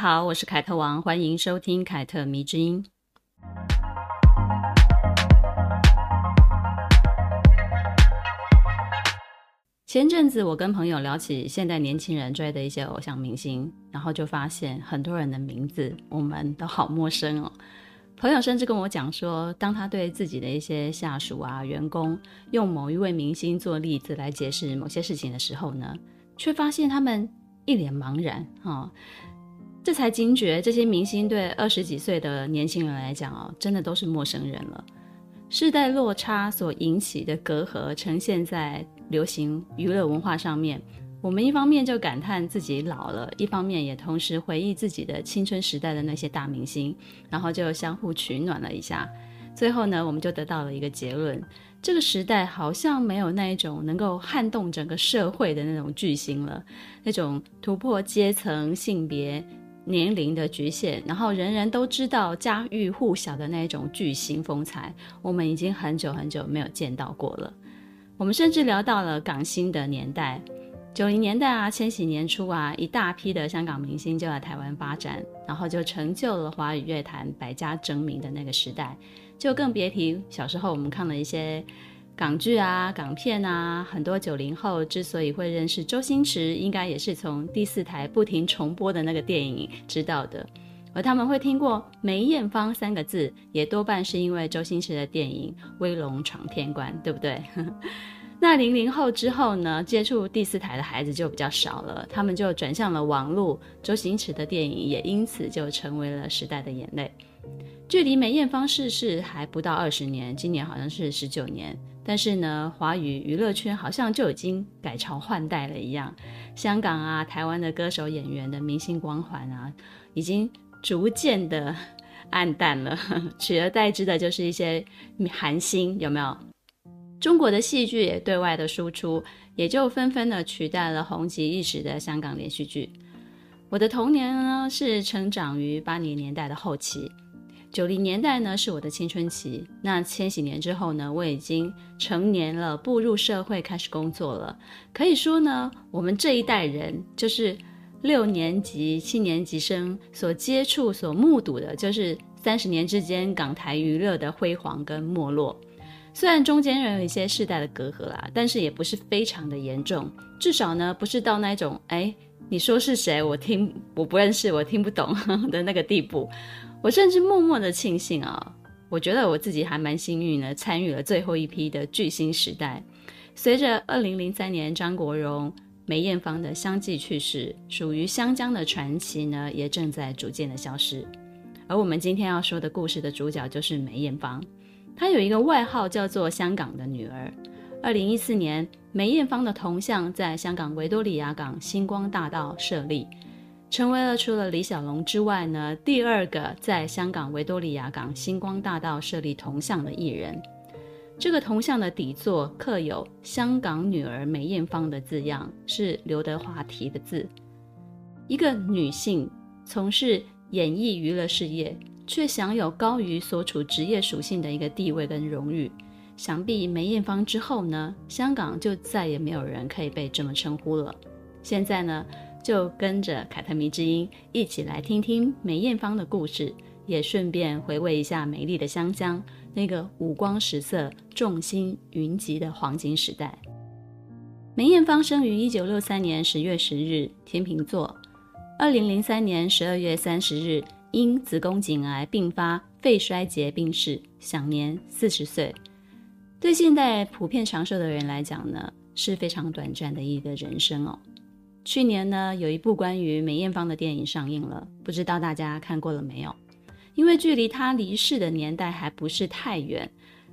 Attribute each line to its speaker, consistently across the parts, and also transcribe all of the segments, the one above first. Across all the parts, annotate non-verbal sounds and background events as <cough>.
Speaker 1: 好，我是凯特王，欢迎收听凯特迷之音。前阵子我跟朋友聊起现代年轻人追的一些偶像明星，然后就发现很多人的名字我们都好陌生哦。朋友甚至跟我讲说，当他对自己的一些下属啊、员工用某一位明星做例子来解释某些事情的时候呢，却发现他们一脸茫然哈。这才惊觉，这些明星对二十几岁的年轻人来讲哦，真的都是陌生人了。世代落差所引起的隔阂呈现在流行娱乐文化上面，我们一方面就感叹自己老了，一方面也同时回忆自己的青春时代的那些大明星，然后就相互取暖了一下。最后呢，我们就得到了一个结论：这个时代好像没有那一种能够撼动整个社会的那种巨星了，那种突破阶层、性别。年龄的局限，然后人人都知道家喻户晓的那种巨星风采，我们已经很久很久没有见到过了。我们甚至聊到了港星的年代，九零年代啊，千禧年初啊，一大批的香港明星就在台湾发展，然后就成就了华语乐坛百家争鸣的那个时代，就更别提小时候我们看了一些。港剧啊，港片啊，很多九零后之所以会认识周星驰，应该也是从第四台不停重播的那个电影知道的。而他们会听过梅艳芳三个字，也多半是因为周星驰的电影《威龙闯天关》，对不对？<laughs> 那零零后之后呢，接触第四台的孩子就比较少了，他们就转向了网络，周星驰的电影也因此就成为了时代的眼泪。距离梅艳芳逝世还不到二十年，今年好像是十九年。但是呢，华语娱乐圈好像就已经改朝换代了一样。香港啊、台湾的歌手、演员的明星光环啊，已经逐渐的暗淡了，<laughs> 取而代之的就是一些韩星，有没有？中国的戏剧也对外的输出，也就纷纷的取代了红极一时的香港连续剧。我的童年呢，是成长于八零年代的后期。九零年代呢，是我的青春期，那千禧年之后呢，我已经成年了，步入社会开始工作了。可以说呢，我们这一代人就是六年级、七年级生所接触、所目睹的，就是三十年之间港台娱乐的辉煌跟没落。虽然中间仍有一些世代的隔阂啦，但是也不是非常的严重，至少呢，不是到那种哎，你说是谁，我听我不认识，我听不懂 <laughs> 的那个地步。我甚至默默的庆幸啊，我觉得我自己还蛮幸运的，参与了最后一批的巨星时代。随着二零零三年张国荣、梅艳芳的相继去世，属于香江的传奇呢，也正在逐渐的消失。而我们今天要说的故事的主角就是梅艳芳，她有一个外号叫做“香港的女儿”。二零一四年，梅艳芳的铜像在香港维多利亚港星光大道设立。成为了除了李小龙之外呢，第二个在香港维多利亚港星光大道设立铜像的艺人。这个铜像的底座刻有“香港女儿梅艳芳”的字样，是刘德华题的字。一个女性从事演艺娱乐事业，却享有高于所处职业属性的一个地位跟荣誉。想必梅艳芳之后呢，香港就再也没有人可以被这么称呼了。现在呢，就跟着凯特迷之音一起来听听梅艳芳的故事，也顺便回味一下美丽的香江那个五光十色、众星云集的黄金时代。梅艳芳生于一九六三年十月十日，天秤座。二零零三年十二月三十日，因子宫颈癌并发肺衰竭病逝，享年四十岁。对现代普遍长寿的人来讲呢，是非常短暂的一个人生哦。去年呢，有一部关于梅艳芳的电影上映了，不知道大家看过了没有？因为距离她离世的年代还不是太远，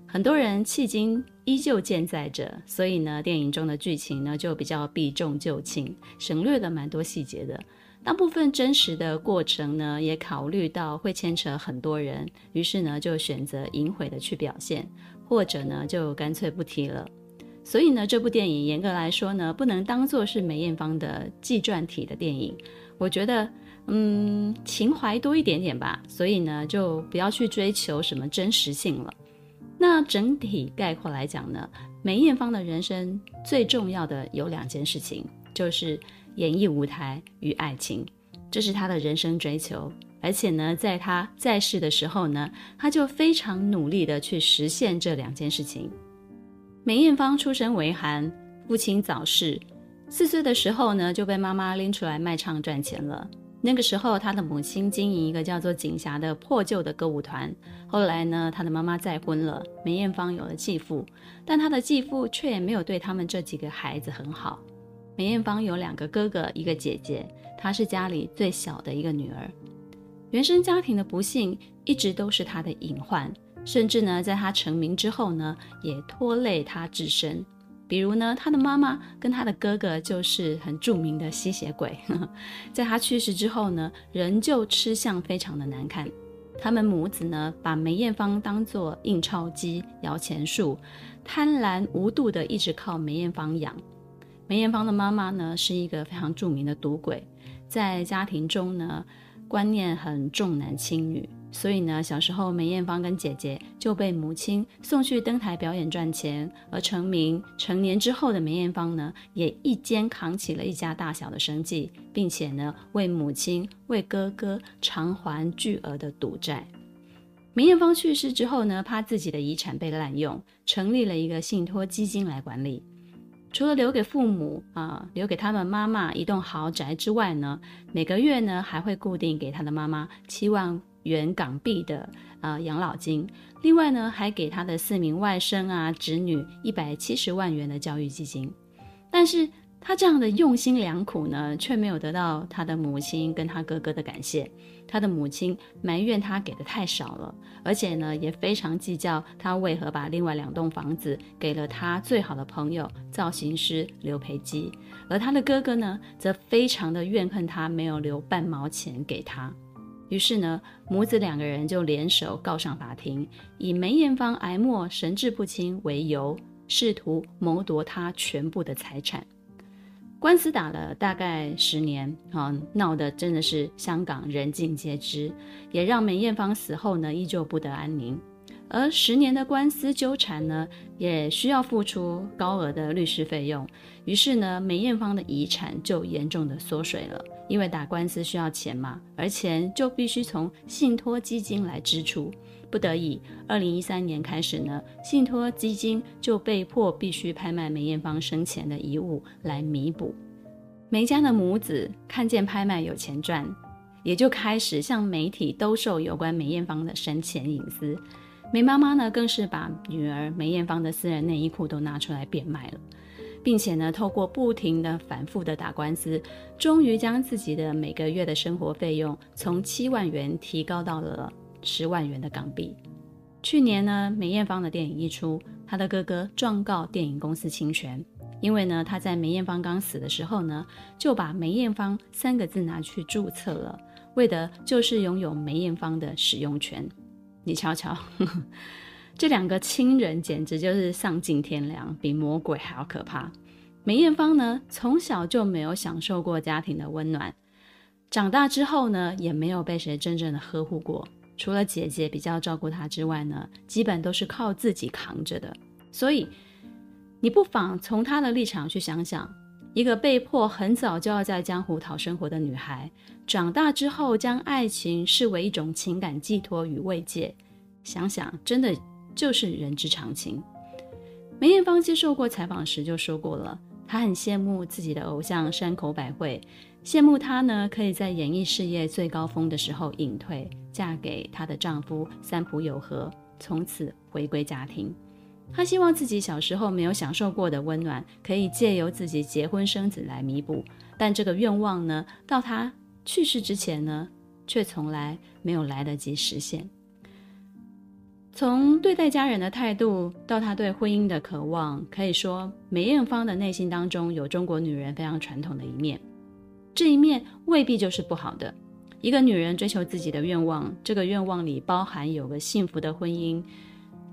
Speaker 1: 很多人迄今依旧健在着，所以呢，电影中的剧情呢就比较避重就轻，省略了蛮多细节的。大部分真实的过程呢，也考虑到会牵扯很多人，于是呢就选择隐晦的去表现，或者呢就干脆不提了。所以呢，这部电影严格来说呢，不能当做是梅艳芳的纪传体的电影。我觉得，嗯，情怀多一点点吧。所以呢，就不要去追求什么真实性了。那整体概括来讲呢，梅艳芳的人生最重要的有两件事情，就是演艺舞台与爱情，这是她的人生追求。而且呢，在她在世的时候呢，她就非常努力地去实现这两件事情。梅艳芳出身为寒，父亲早逝，四岁的时候呢就被妈妈拎出来卖唱赚钱了。那个时候，她的母亲经营一个叫做锦霞的破旧的歌舞团。后来呢，她的妈妈再婚了，梅艳芳有了继父，但她的继父却也没有对他们这几个孩子很好。梅艳芳有两个哥哥，一个姐姐，她是家里最小的一个女儿。原生家庭的不幸一直都是她的隐患。甚至呢，在他成名之后呢，也拖累他自身。比如呢，他的妈妈跟他的哥哥就是很著名的吸血鬼。<laughs> 在他去世之后呢，仍旧吃相非常的难看。他们母子呢，把梅艳芳当作印钞机、摇钱树，贪婪无度的一直靠梅艳芳养。梅艳芳的妈妈呢，是一个非常著名的赌鬼，在家庭中呢，观念很重男轻女。所以呢，小时候梅艳芳跟姐姐就被母亲送去登台表演赚钱，而成名成年之后的梅艳芳呢，也一肩扛起了一家大小的生计，并且呢，为母亲、为哥哥偿还巨额的赌债。梅艳芳去世之后呢，怕自己的遗产被滥用，成立了一个信托基金来管理。除了留给父母啊、留给他们妈妈一栋豪宅之外呢，每个月呢，还会固定给他的妈妈七万元港币的呃养老金，另外呢，还给他的四名外甥啊侄女一百七十万元的教育基金，但是他这样的用心良苦呢，却没有得到他的母亲跟他哥哥的感谢。他的母亲埋怨他给的太少了，而且呢，也非常计较他为何把另外两栋房子给了他最好的朋友造型师刘培基，而他的哥哥呢，则非常的怨恨他没有留半毛钱给他。于是呢，母子两个人就联手告上法庭，以梅艳芳癌末神志不清为由，试图谋夺她全部的财产。官司打了大概十年，啊，闹得真的是香港人尽皆知，也让梅艳芳死后呢，依旧不得安宁。而十年的官司纠缠呢，也需要付出高额的律师费用，于是呢，梅艳芳的遗产就严重的缩水了。因为打官司需要钱嘛，而钱就必须从信托基金来支出。不得已，二零一三年开始呢，信托基金就被迫必须拍卖梅艳芳生前的遗物来弥补。梅家的母子看见拍卖有钱赚，也就开始向媒体兜售有关梅艳芳的生前隐私。梅妈妈呢，更是把女儿梅艳芳的私人内衣裤都拿出来变卖了，并且呢，透过不停的反复的打官司，终于将自己的每个月的生活费用从七万元提高到了十万元的港币。去年呢，梅艳芳的电影一出，她的哥哥状告电影公司侵权，因为呢，他在梅艳芳刚死的时候呢，就把梅艳芳三个字拿去注册了，为的就是拥有梅艳芳的使用权。你瞧瞧，呵呵，这两个亲人简直就是丧尽天良，比魔鬼还要可怕。梅艳芳呢，从小就没有享受过家庭的温暖，长大之后呢，也没有被谁真正的呵护过。除了姐姐比较照顾她之外呢，基本都是靠自己扛着的。所以，你不妨从她的立场去想想。一个被迫很早就要在江湖讨生活的女孩，长大之后将爱情视为一种情感寄托与慰藉，想想真的就是人之常情。梅艳芳接受过采访时就说过了，她很羡慕自己的偶像山口百惠，羡慕她呢可以在演艺事业最高峰的时候隐退，嫁给她的丈夫三浦友和，从此回归家庭。她希望自己小时候没有享受过的温暖，可以借由自己结婚生子来弥补。但这个愿望呢，到她去世之前呢，却从来没有来得及实现。从对待家人的态度到她对婚姻的渴望，可以说梅艳芳的内心当中有中国女人非常传统的一面。这一面未必就是不好的。一个女人追求自己的愿望，这个愿望里包含有个幸福的婚姻。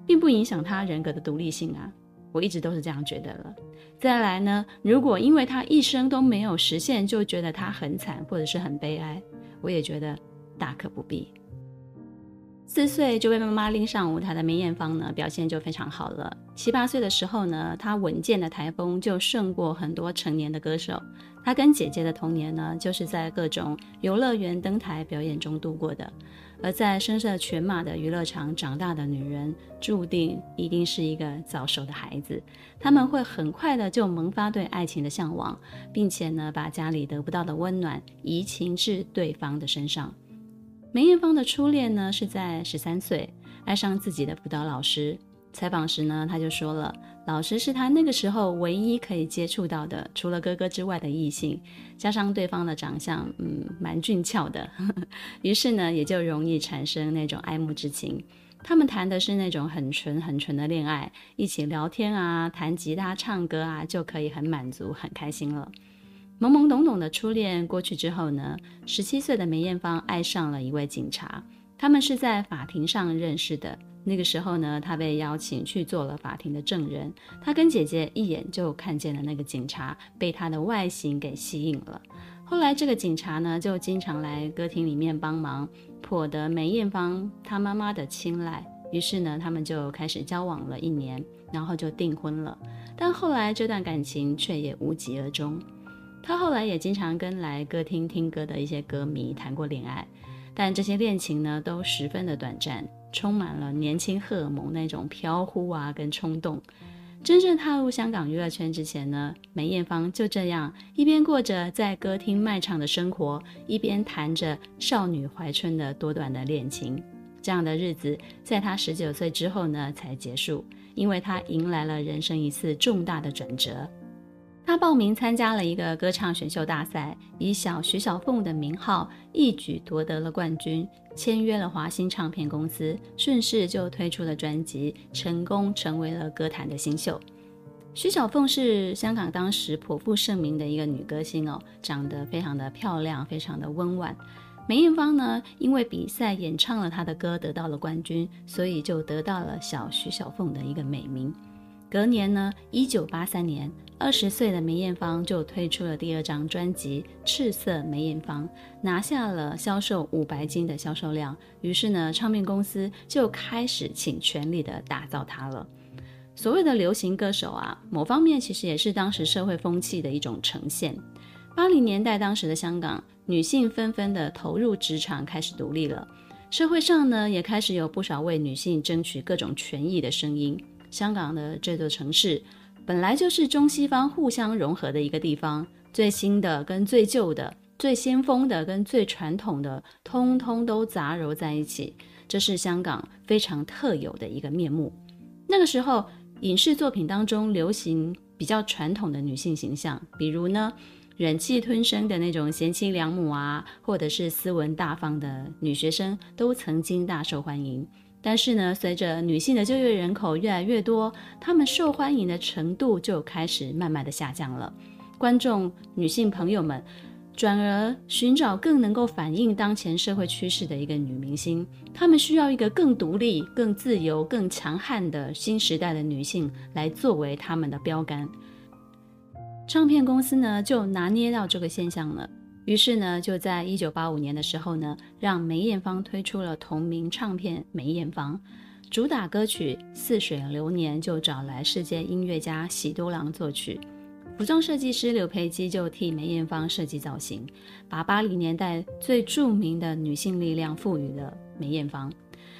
Speaker 1: 并不影响她人格的独立性啊。我一直都是这样觉得了。再来呢，如果因为她一生都没有实现，就觉得她很惨或者是很悲哀，我也觉得大可不必。四岁就被妈妈拎上舞台的梅艳芳呢，表现就非常好了。七八岁的时候呢，她稳健的台风就胜过很多成年的歌手。她跟姐姐的童年呢，就是在各种游乐园登台表演中度过的。而在声色犬马的娱乐场长大的女人，注定一定是一个早熟的孩子。她们会很快的就萌发对爱情的向往，并且呢，把家里得不到的温暖移情至对方的身上。梅艳芳的初恋呢，是在十三岁，爱上自己的辅导老师。采访时呢，他就说了，老师是他那个时候唯一可以接触到的，除了哥哥之外的异性，加上对方的长相，嗯，蛮俊俏的，<laughs> 于是呢，也就容易产生那种爱慕之情。他们谈的是那种很纯很纯的恋爱，一起聊天啊，弹吉他、唱歌啊，就可以很满足、很开心了。懵懵懂懂的初恋过去之后呢，十七岁的梅艳芳爱上了一位警察，他们是在法庭上认识的。那个时候呢，她被邀请去做了法庭的证人。她跟姐姐一眼就看见了那个警察，被他的外形给吸引了。后来这个警察呢，就经常来歌厅里面帮忙，颇得梅艳芳她妈妈的青睐。于是呢，他们就开始交往了一年，然后就订婚了。但后来这段感情却也无疾而终。他后来也经常跟来歌厅听歌的一些歌迷谈过恋爱，但这些恋情呢，都十分的短暂，充满了年轻荷尔蒙那种飘忽啊跟冲动。真正踏入香港娱乐圈之前呢，梅艳芳就这样一边过着在歌厅卖唱的生活，一边谈着少女怀春的多段的恋情。这样的日子在她十九岁之后呢才结束，因为她迎来了人生一次重大的转折。他报名参加了一个歌唱选秀大赛，以小徐小凤的名号一举夺得了冠军，签约了华星唱片公司，顺势就推出了专辑，成功成为了歌坛的新秀。徐小凤是香港当时颇负盛名的一个女歌星哦，长得非常的漂亮，非常的温婉。梅艳芳呢，因为比赛演唱了她的歌，得到了冠军，所以就得到了小徐小凤的一个美名。隔年呢，一九八三年，二十岁的梅艳芳就推出了第二张专辑《赤色梅艳芳》，拿下了销售五百金的销售量。于是呢，唱片公司就开始倾全力的打造她了。所谓的流行歌手啊，某方面其实也是当时社会风气的一种呈现。八零年代，当时的香港女性纷纷的投入职场，开始独立了。社会上呢，也开始有不少为女性争取各种权益的声音。香港的这座城市本来就是中西方互相融合的一个地方，最新的跟最旧的，最先锋的跟最传统的，通通都杂糅在一起，这是香港非常特有的一个面目。那个时候，影视作品当中流行比较传统的女性形象，比如呢，忍气吞声的那种贤妻良母啊，或者是斯文大方的女学生，都曾经大受欢迎。但是呢，随着女性的就业人口越来越多，她们受欢迎的程度就开始慢慢的下降了。观众女性朋友们转而寻找更能够反映当前社会趋势的一个女明星，她们需要一个更独立、更自由、更强悍的新时代的女性来作为她们的标杆。唱片公司呢，就拿捏到这个现象了。于是呢，就在一九八五年的时候呢，让梅艳芳推出了同名唱片《梅艳芳》，主打歌曲《似水流年》就找来世界音乐家喜多郎作曲，服装设计师刘培基就替梅艳芳设计造型，把八零年代最著名的女性力量赋予了梅艳芳，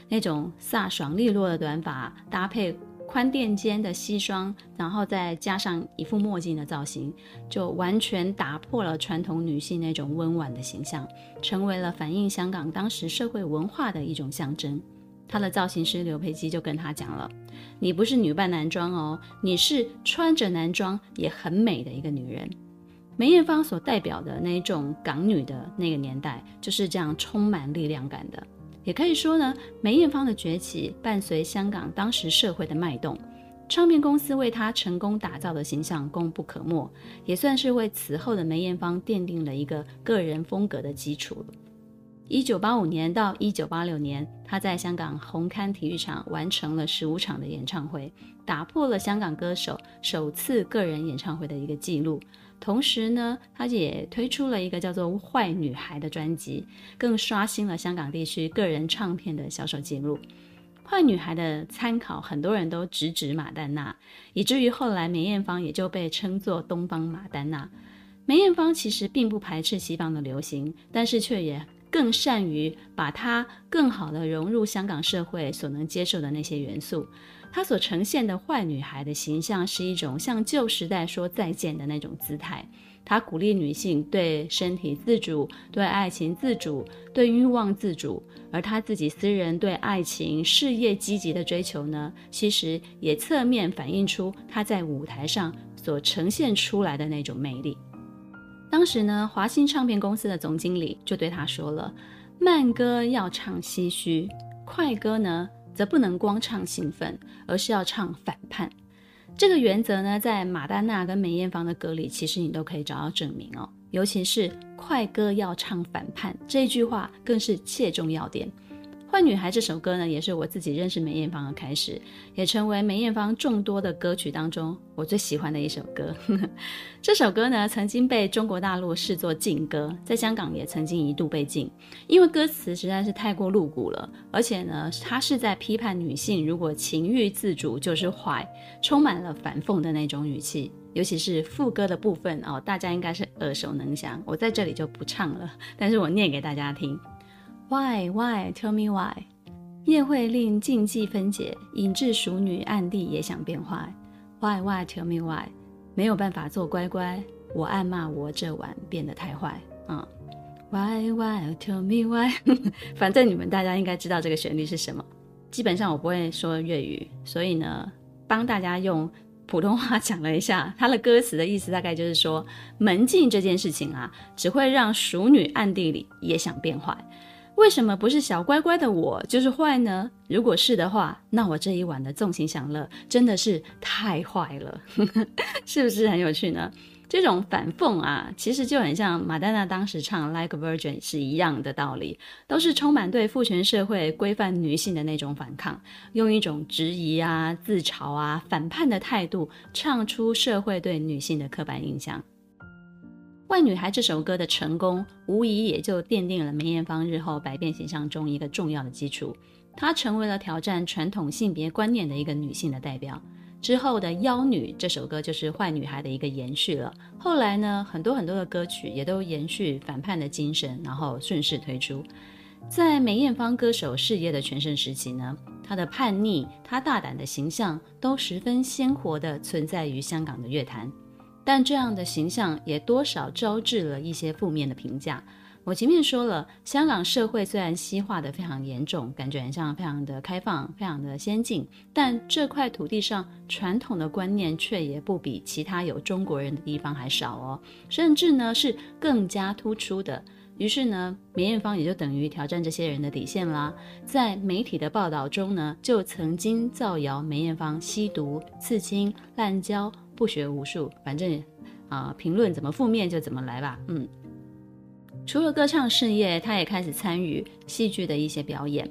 Speaker 1: 那种飒爽利落的短发搭配。宽垫肩的西装，然后再加上一副墨镜的造型，就完全打破了传统女性那种温婉的形象，成为了反映香港当时社会文化的一种象征。她的造型师刘培基就跟她讲了：“你不是女扮男装哦，你是穿着男装也很美的一个女人。”梅艳芳所代表的那种港女的那个年代，就是这样充满力量感的。也可以说呢，梅艳芳的崛起伴随香港当时社会的脉动，唱片公司为她成功打造的形象功不可没，也算是为此后的梅艳芳奠定了一个个人风格的基础。一九八五年到一九八六年，她在香港红磡体育场完成了十五场的演唱会，打破了香港歌手首次个人演唱会的一个记录。同时呢，他也推出了一个叫做《坏女孩》的专辑，更刷新了香港地区个人唱片的销售记录。《坏女孩》的参考，很多人都直指马丹娜，以至于后来梅艳芳也就被称作东方马丹娜。梅艳芳其实并不排斥西方的流行，但是却也更善于把它更好地融入香港社会所能接受的那些元素。她所呈现的坏女孩的形象是一种向旧时代说再见的那种姿态。她鼓励女性对身体自主、对爱情自主、对欲望自主，而她自己私人对爱情、事业积极的追求呢，其实也侧面反映出她在舞台上所呈现出来的那种魅力。当时呢，华星唱片公司的总经理就对他说了：“慢歌要唱唏嘘，快歌呢，则不能光唱兴奋，而是要唱反叛。”这个原则呢，在马丹娜跟梅艳芳的歌里，其实你都可以找到证明哦。尤其是快歌要唱反叛这句话，更是切中要点。《坏女孩》这首歌呢，也是我自己认识梅艳芳的开始，也成为梅艳芳众多的歌曲当中我最喜欢的一首歌。<laughs> 这首歌呢，曾经被中国大陆视作禁歌，在香港也曾经一度被禁，因为歌词实在是太过露骨了，而且呢，它是在批判女性如果情欲自主就是坏，充满了反讽的那种语气，尤其是副歌的部分哦，大家应该是耳熟能详，我在这里就不唱了，但是我念给大家听。Why why tell me why？宴会令禁忌分解，引致淑女暗地也想变坏。Why why tell me why？没有办法做乖乖，我暗骂我这晚变得太坏。嗯，Why why tell me why？<laughs> 反正你们大家应该知道这个旋律是什么。基本上我不会说粤语，所以呢，帮大家用普通话讲了一下，它的歌词的意思大概就是说，门禁这件事情啊，只会让淑女暗地里也想变坏。为什么不是小乖乖的我就是坏呢？如果是的话，那我这一晚的纵情享乐真的是太坏了，<laughs> 是不是很有趣呢？这种反讽啊，其实就很像马丹娜当时唱《Like a Virgin》是一样的道理，都是充满对父权社会规范女性的那种反抗，用一种质疑啊、自嘲啊、反叛的态度，唱出社会对女性的刻板印象。《坏女孩》这首歌的成功，无疑也就奠定了梅艳芳日后百变形象中一个重要的基础。她成为了挑战传统性别观念的一个女性的代表。之后的《妖女》这首歌就是《坏女孩》的一个延续了。后来呢，很多很多的歌曲也都延续反叛的精神，然后顺势推出。在梅艳芳歌手事业的全盛时期呢，她的叛逆、她大胆的形象都十分鲜活地存在于香港的乐坛。但这样的形象也多少招致了一些负面的评价。我前面说了，香港社会虽然西化的非常严重，感觉很像非常的开放、非常的先进，但这块土地上传统的观念却也不比其他有中国人的地方还少哦，甚至呢是更加突出的。于是呢，梅艳芳也就等于挑战这些人的底线啦。在媒体的报道中呢，就曾经造谣梅艳芳吸毒、刺青、滥交。不学无术，反正啊，评论怎么负面就怎么来吧。嗯，除了歌唱事业，他也开始参与戏剧的一些表演。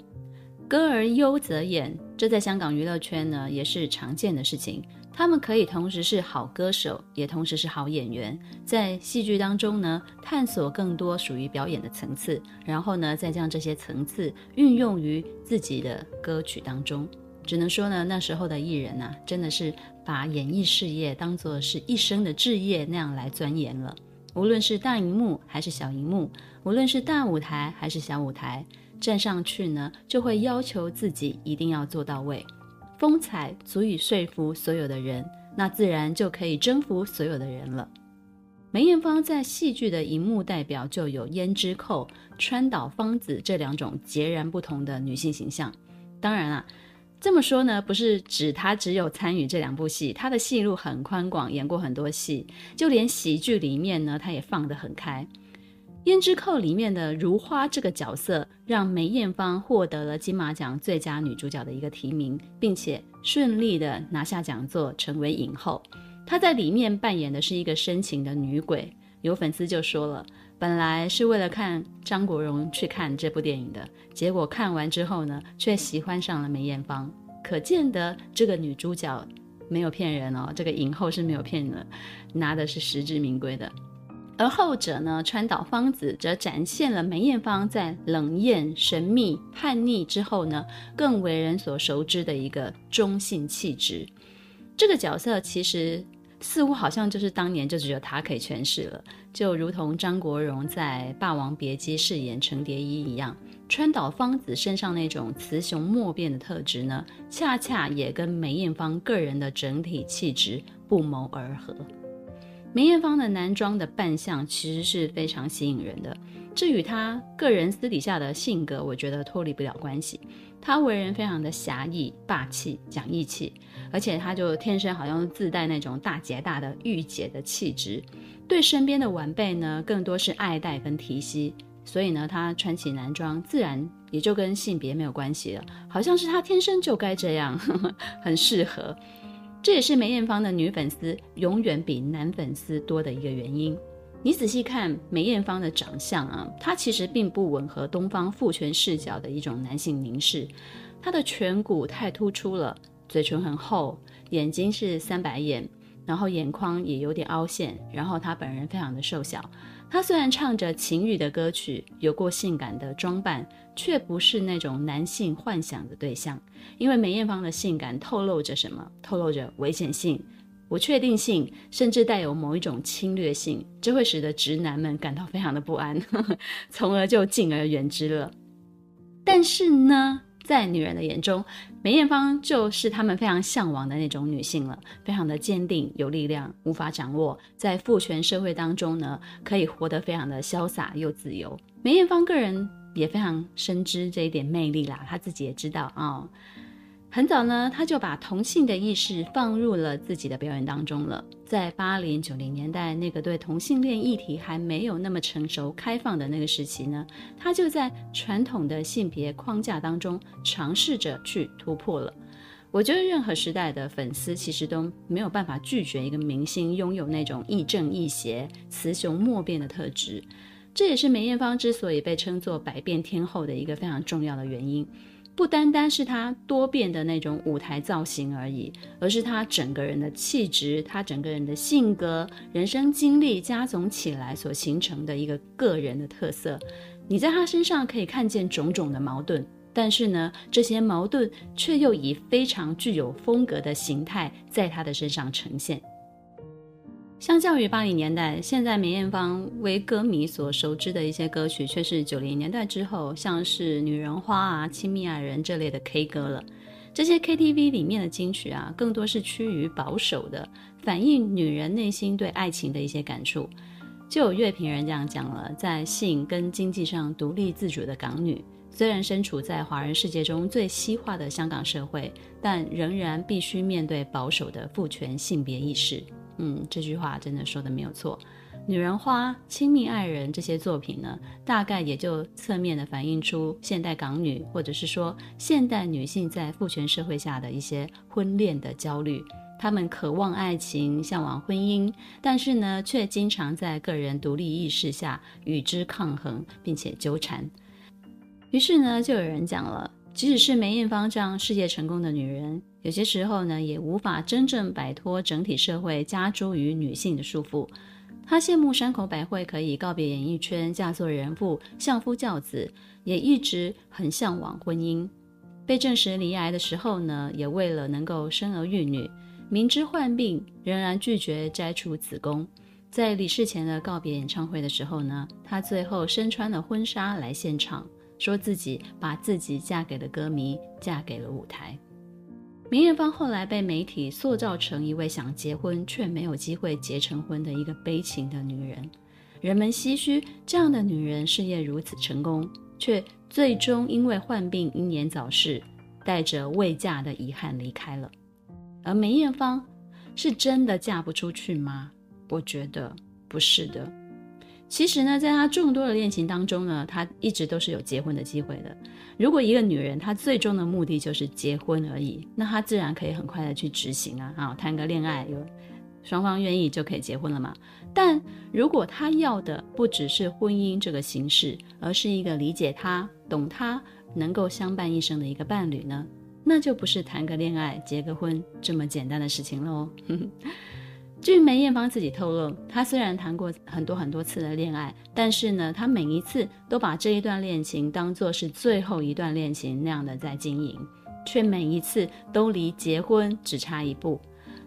Speaker 1: 歌而优则演，这在香港娱乐圈呢也是常见的事情。他们可以同时是好歌手，也同时是好演员，在戏剧当中呢探索更多属于表演的层次，然后呢再将这些层次运用于自己的歌曲当中。只能说呢，那时候的艺人呐、啊，真的是把演艺事业当作是一生的志业那样来钻研了。无论是大荧幕还是小荧幕，无论是大舞台还是小舞台，站上去呢，就会要求自己一定要做到位，风采足以说服所有的人，那自然就可以征服所有的人了。梅艳芳在戏剧的荧幕代表就有胭脂扣、川岛芳子这两种截然不同的女性形象。当然啊。这么说呢，不是指他只有参与这两部戏，他的戏路很宽广，演过很多戏，就连喜剧里面呢，他也放得很开。《胭脂扣》里面的如花这个角色，让梅艳芳获得了金马奖最佳女主角的一个提名，并且顺利的拿下讲座，成为影后。她在里面扮演的是一个深情的女鬼，有粉丝就说了，本来是为了看张国荣去看这部电影的，结果看完之后呢，却喜欢上了梅艳芳。可见得这个女主角没有骗人哦，这个影后是没有骗人的，拿的是实至名归的。而后者呢，川岛芳子则展现了梅艳芳在冷艳、神秘、叛逆之后呢，更为人所熟知的一个中性气质。这个角色其实。似乎好像就是当年就只有他可以诠释了，就如同张国荣在《霸王别姬》饰演程蝶衣一样，川岛芳子身上那种雌雄莫辨的特质呢，恰恰也跟梅艳芳个人的整体气质不谋而合。梅艳芳的男装的扮相其实是非常吸引人的，这与她个人私底下的性格，我觉得脱离不了关系。她为人非常的侠义、霸气、讲义气，而且她就天生好像自带那种大姐大的御姐的气质，对身边的晚辈呢，更多是爱戴跟提携。所以呢，她穿起男装，自然也就跟性别没有关系了，好像是她天生就该这样，呵呵，很适合。这也是梅艳芳的女粉丝永远比男粉丝多的一个原因。你仔细看梅艳芳的长相啊，她其实并不吻合东方父权视角的一种男性凝视。她的颧骨太突出了，嘴唇很厚，眼睛是三白眼，然后眼眶也有点凹陷。然后她本人非常的瘦小。她虽然唱着情欲的歌曲，有过性感的装扮，却不是那种男性幻想的对象。因为梅艳芳的性感透露着什么？透露着危险性、不确定性，甚至带有某一种侵略性，这会使得直男们感到非常的不安，呵呵，从而就敬而远之了。但是呢，在女人的眼中，梅艳芳就是他们非常向往的那种女性了，非常的坚定、有力量、无法掌握，在父权社会当中呢，可以活得非常的潇洒又自由。梅艳芳个人也非常深知这一点魅力啦，她自己也知道啊。很早呢，他就把同性的意识放入了自己的表演当中了。在八零九零年代那个对同性恋议题还没有那么成熟开放的那个时期呢，他就在传统的性别框架当中尝试着去突破了。我觉得任何时代的粉丝其实都没有办法拒绝一个明星拥有那种亦正亦邪、雌雄莫辨的特质，这也是梅艳芳之所以被称作百变天后的一个非常重要的原因。不单单是她多变的那种舞台造型而已，而是她整个人的气质、她整个人的性格、人生经历加总起来所形成的一个个人的特色。你在她身上可以看见种种的矛盾，但是呢，这些矛盾却又以非常具有风格的形态在她的身上呈现。相较于八零年代，现在梅艳芳为歌迷所熟知的一些歌曲，却是九零年代之后，像是《女人花》啊、《亲密爱人》这类的 K 歌了。这些 KTV 里面的金曲啊，更多是趋于保守的，反映女人内心对爱情的一些感触。就有乐评人这样讲了，在性跟经济上独立自主的港女，虽然身处在华人世界中最西化的香港社会，但仍然必须面对保守的父权性别意识。嗯，这句话真的说的没有错。女人花、亲密爱人这些作品呢，大概也就侧面的反映出现代港女，或者是说现代女性在父权社会下的一些婚恋的焦虑。她们渴望爱情，向往婚姻，但是呢，却经常在个人独立意识下与之抗衡，并且纠缠。于是呢，就有人讲了，即使是梅艳芳这样事业成功的女人。有些时候呢，也无法真正摆脱整体社会加诸于女性的束缚。她羡慕山口百惠可以告别演艺圈，嫁作人妇，相夫教子，也一直很向往婚姻。被证实罹癌的时候呢，也为了能够生儿育女，明知患病，仍然拒绝摘除子宫。在离世前的告别演唱会的时候呢，她最后身穿了婚纱来现场，说自己把自己嫁给了歌迷，嫁给了舞台。梅艳芳后来被媒体塑造成一位想结婚却没有机会结成婚的一个悲情的女人，人们唏嘘这样的女人事业如此成功，却最终因为患病英年早逝，带着未嫁的遗憾离开了。而梅艳芳是真的嫁不出去吗？我觉得不是的。其实呢，在他众多的恋情当中呢，她一直都是有结婚的机会的。如果一个女人她最终的目的就是结婚而已，那她自然可以很快的去执行啊，啊，谈个恋爱，有双方愿意就可以结婚了嘛。但如果她要的不只是婚姻这个形式，而是一个理解她、懂她、能够相伴一生的一个伴侣呢，那就不是谈个恋爱、结个婚这么简单的事情喽。据梅艳芳自己透露，她虽然谈过很多很多次的恋爱，但是呢，她每一次都把这一段恋情当作是最后一段恋情那样的在经营，却每一次都离结婚只差一步。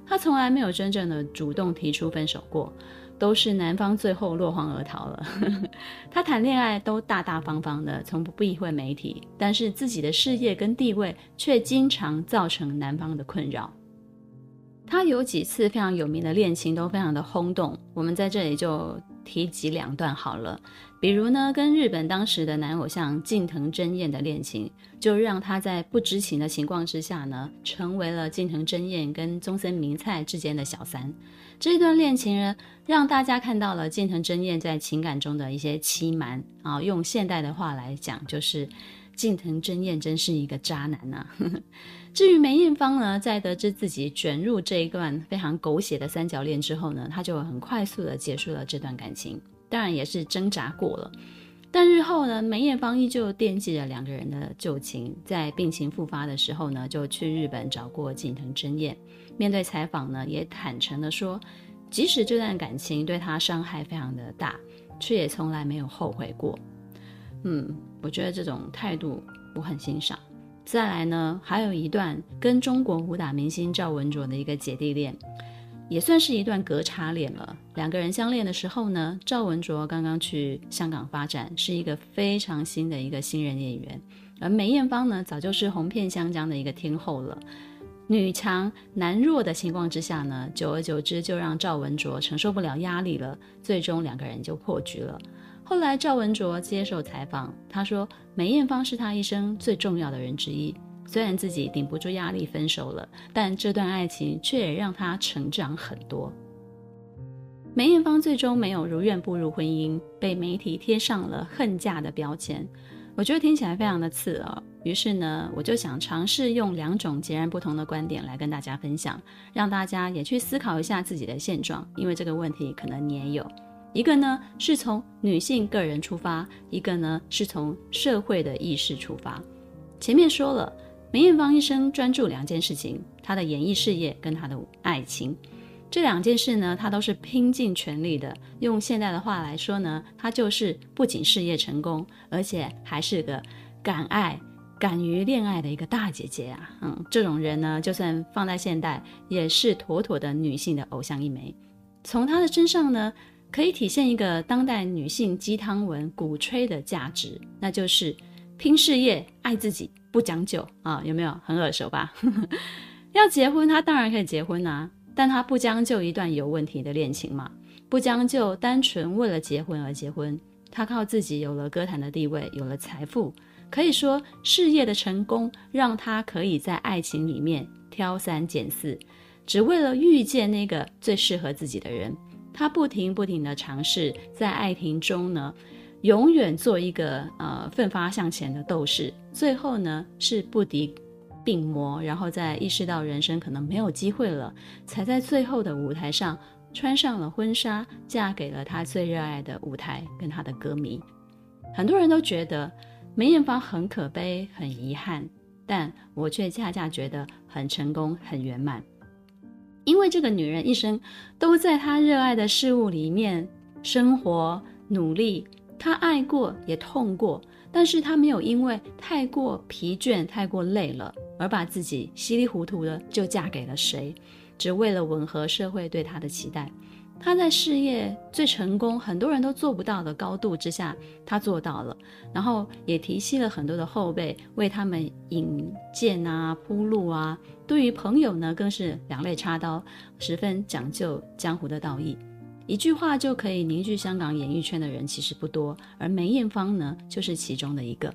Speaker 1: 她从来没有真正的主动提出分手过，都是男方最后落荒而逃了。<laughs> 她谈恋爱都大大方方的，从不避讳媒体，但是自己的事业跟地位却经常造成男方的困扰。他有几次非常有名的恋情都非常的轰动，我们在这里就提及两段好了。比如呢，跟日本当时的男偶像近藤真彦的恋情，就让他在不知情的情况之下呢，成为了近藤真彦跟中森明菜之间的小三。这段恋情呢，让大家看到了近藤真彦在情感中的一些欺瞒啊，用现代的话来讲，就是近藤真彦真是一个渣男呐、啊。<laughs> 至于梅艳芳呢，在得知自己卷入这一段非常狗血的三角恋之后呢，她就很快速的结束了这段感情。当然也是挣扎过了，但日后呢，梅艳芳依旧惦记着两个人的旧情，在病情复发的时候呢，就去日本找过近藤真彦。面对采访呢，也坦诚的说，即使这段感情对她伤害非常的大，却也从来没有后悔过。嗯，我觉得这种态度我很欣赏。再来呢，还有一段跟中国武打明星赵文卓的一个姐弟恋，也算是一段隔差恋了。两个人相恋的时候呢，赵文卓刚刚去香港发展，是一个非常新的一个新人演员，而梅艳芳呢，早就是红遍香江的一个天后了。女强男弱的情况之下呢，久而久之就让赵文卓承受不了压力了，最终两个人就破局了。后来赵文卓接受采访，他说梅艳芳是他一生最重要的人之一。虽然自己顶不住压力分手了，但这段爱情却也让他成长很多。梅艳芳最终没有如愿步入婚姻，被媒体贴上了恨嫁的标签。我觉得听起来非常的刺耳。于是呢，我就想尝试用两种截然不同的观点来跟大家分享，让大家也去思考一下自己的现状，因为这个问题可能你也有。一个呢是从女性个人出发，一个呢是从社会的意识出发。前面说了，梅艳芳一生专注两件事情：她的演艺事业跟她的爱情。这两件事呢，她都是拼尽全力的。用现代的话来说呢，她就是不仅事业成功，而且还是个敢爱、敢于恋爱的一个大姐姐啊！嗯，这种人呢，就算放在现代，也是妥妥的女性的偶像一枚。从她的身上呢，可以体现一个当代女性鸡汤文鼓吹的价值，那就是拼事业、爱自己、不讲究啊！有没有很耳熟吧？<laughs> 要结婚，她当然可以结婚啊，但他不将就一段有问题的恋情嘛，不将就单纯为了结婚而结婚。他靠自己有了歌坛的地位，有了财富，可以说事业的成功让他可以在爱情里面挑三拣四，只为了遇见那个最适合自己的人。他不停不停地尝试在爱情中呢，永远做一个呃奋发向前的斗士。最后呢是不敌病魔，然后在意识到人生可能没有机会了，才在最后的舞台上穿上了婚纱，嫁给了他最热爱的舞台跟他的歌迷。很多人都觉得梅艳芳很可悲、很遗憾，但我却恰恰觉得很成功、很圆满。因为这个女人一生都在她热爱的事物里面生活努力，她爱过也痛过，但是她没有因为太过疲倦、太过累了而把自己稀里糊涂的就嫁给了谁，只为了吻合社会对她的期待。他在事业最成功、很多人都做不到的高度之下，他做到了，然后也提携了很多的后辈，为他们引荐啊、铺路啊。对于朋友呢，更是两肋插刀，十分讲究江湖的道义。一句话就可以凝聚香港演艺圈的人其实不多，而梅艳芳呢，就是其中的一个。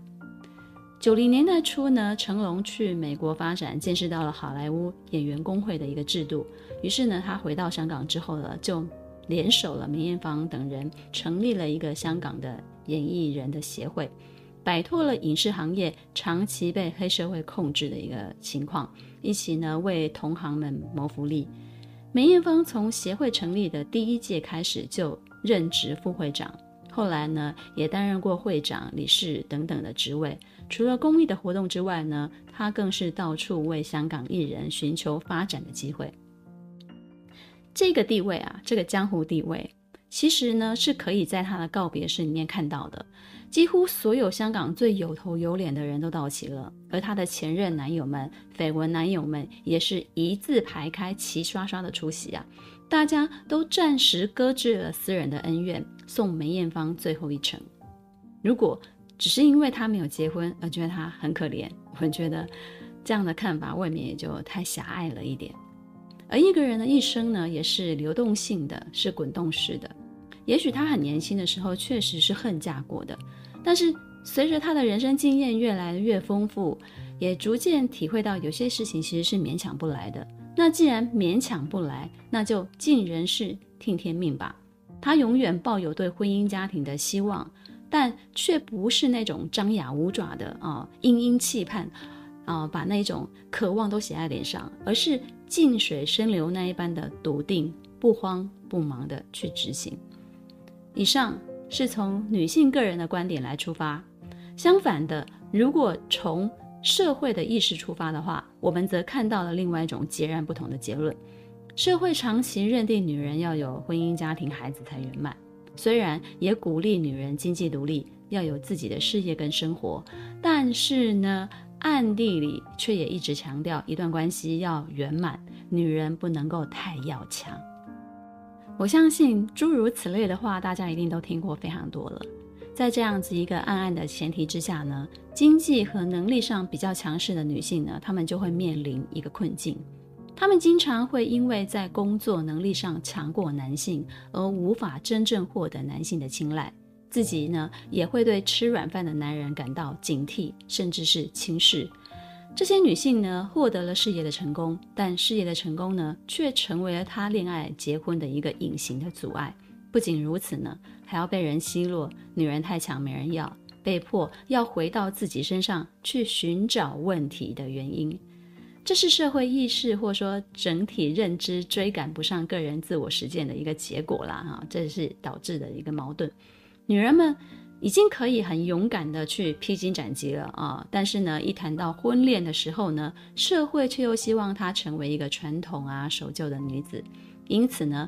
Speaker 1: 九零年代初呢，成龙去美国发展，见识到了好莱坞演员工会的一个制度。于是呢，他回到香港之后呢，就联手了梅艳芳等人，成立了一个香港的演艺人的协会，摆脱了影视行业长期被黑社会控制的一个情况，一起呢为同行们谋福利。梅艳芳从协会成立的第一届开始就任职副会长，后来呢也担任过会长、理事等等的职位。除了公益的活动之外呢，她更是到处为香港艺人寻求发展的机会。这个地位啊，这个江湖地位，其实呢是可以在她的告别式里面看到的。几乎所有香港最有头有脸的人都到齐了，而她的前任男友们、绯闻男友们也是一字排开，齐刷刷的出席啊！大家都暂时搁置了私人的恩怨，送梅艳芳最后一程。如果只是因为她没有结婚而觉得她很可怜，我觉得这样的看法未免也就太狭隘了一点。而一个人的一生呢，也是流动性的，是滚动式的。也许他很年轻的时候确实是恨嫁过的。但是随着他的人生经验越来越丰富，也逐渐体会到有些事情其实是勉强不来的。那既然勉强不来，那就尽人事听天命吧。他永远抱有对婚姻家庭的希望，但却不是那种张牙舞爪的啊，殷殷期盼啊，把那种渴望都写在脸上，而是静水深流那一般的笃定，不慌不忙的去执行。以上。是从女性个人的观点来出发，相反的，如果从社会的意识出发的话，我们则看到了另外一种截然不同的结论。社会长期认定女人要有婚姻、家庭、孩子才圆满，虽然也鼓励女人经济独立，要有自己的事业跟生活，但是呢，暗地里却也一直强调一段关系要圆满，女人不能够太要强。我相信诸如此类的话，大家一定都听过非常多了。在这样子一个暗暗的前提之下呢，经济和能力上比较强势的女性呢，她们就会面临一个困境。她们经常会因为在工作能力上强过男性，而无法真正获得男性的青睐，自己呢也会对吃软饭的男人感到警惕，甚至是轻视。这些女性呢，获得了事业的成功，但事业的成功呢，却成为了她恋爱、结婚的一个隐形的阻碍。不仅如此呢，还要被人奚落，女人太强没人要，被迫要回到自己身上去寻找问题的原因。这是社会意识或说整体认知追赶不上个人自我实践的一个结果啦，哈，这是导致的一个矛盾。女人们。已经可以很勇敢的去披荆斩棘了啊！但是呢，一谈到婚恋的时候呢，社会却又希望她成为一个传统啊守旧的女子。因此呢，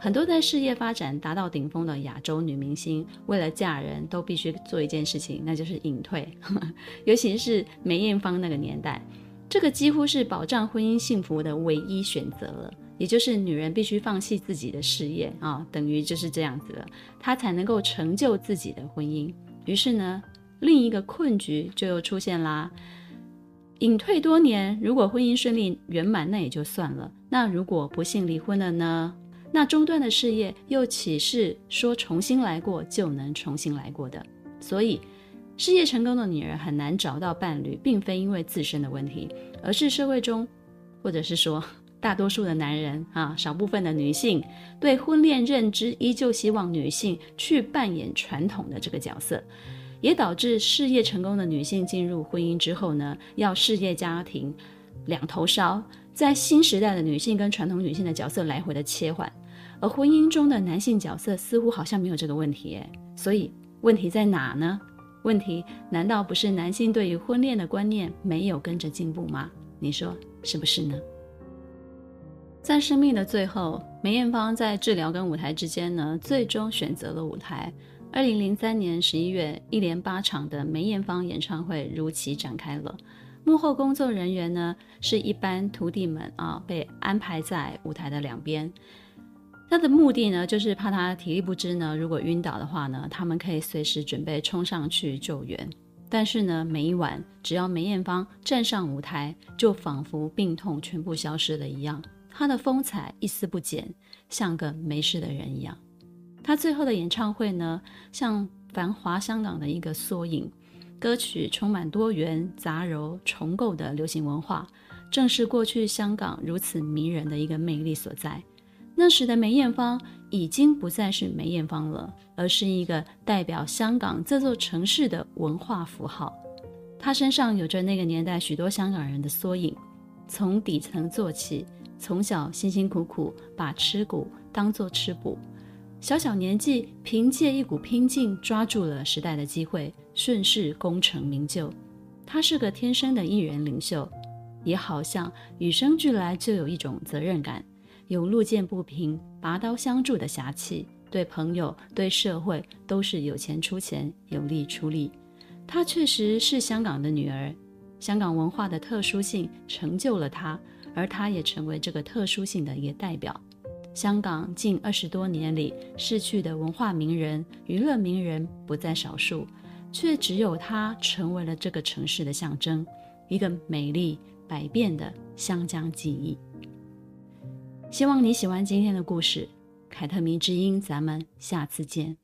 Speaker 1: 很多在事业发展达到顶峰的亚洲女明星，为了嫁人都必须做一件事情，那就是隐退。<laughs> 尤其是梅艳芳那个年代，这个几乎是保障婚姻幸福的唯一选择了。也就是女人必须放弃自己的事业啊、等于就是这样子了，她才能够成就自己的婚姻。于是呢，另一个困局就又出现啦。隐退多年，如果婚姻顺利圆满，那也就算了；那如果不幸离婚了呢？那中断的事业又岂是说重新来过就能重新来过的？所以，事业成功的女人很难找到伴侣，并非因为自身的问题，而是社会中，或者是说。大多数的男人啊，少部分的女性对婚恋认知依旧希望女性去扮演传统的这个角色，也导致事业成功的女性进入婚姻之后呢，要事业家庭两头烧，在新时代的女性跟传统女性的角色来回的切换，而婚姻中的男性角色似乎好像没有这个问题，诶，所以问题在哪呢？问题难道不是男性对于婚恋的观念没有跟着进步吗？你说是不是呢？在生命的最后，梅艳芳在治疗跟舞台之间呢，最终选择了舞台。二零零三年十一月，一连八场的梅艳芳演唱会如期展开了。幕后工作人员呢，是一般徒弟们啊，被安排在舞台的两边。他的目的呢，就是怕他体力不支呢，如果晕倒的话呢，他们可以随时准备冲上去救援。但是呢，每一晚只要梅艳芳站上舞台，就仿佛病痛全部消失了一样。她的风采一丝不减，像个没事的人一样。她最后的演唱会呢，像繁华香港的一个缩影，歌曲充满多元、杂糅、重构的流行文化，正是过去香港如此迷人的一个魅力所在。那时的梅艳芳已经不再是梅艳芳了，而是一个代表香港这座城市的文化符号。她身上有着那个年代许多香港人的缩影，从底层做起。从小辛辛苦苦把吃苦当作吃补，小小年纪凭借一股拼劲抓住了时代的机会，顺势功成名就。他是个天生的艺人领袖，也好像与生俱来就有一种责任感，有路见不平拔刀相助的侠气。对朋友、对社会都是有钱出钱，有力出力。她确实是香港的女儿，香港文化的特殊性成就了她，而他也成为这个特殊性的一个代表。香港近二十多年里逝去的文化名人、娱乐名人不在少数，却只有他成为了这个城市的象征，一个美丽百变的香江记忆。希望你喜欢今天的故事。凯特迷之音，咱们下次见。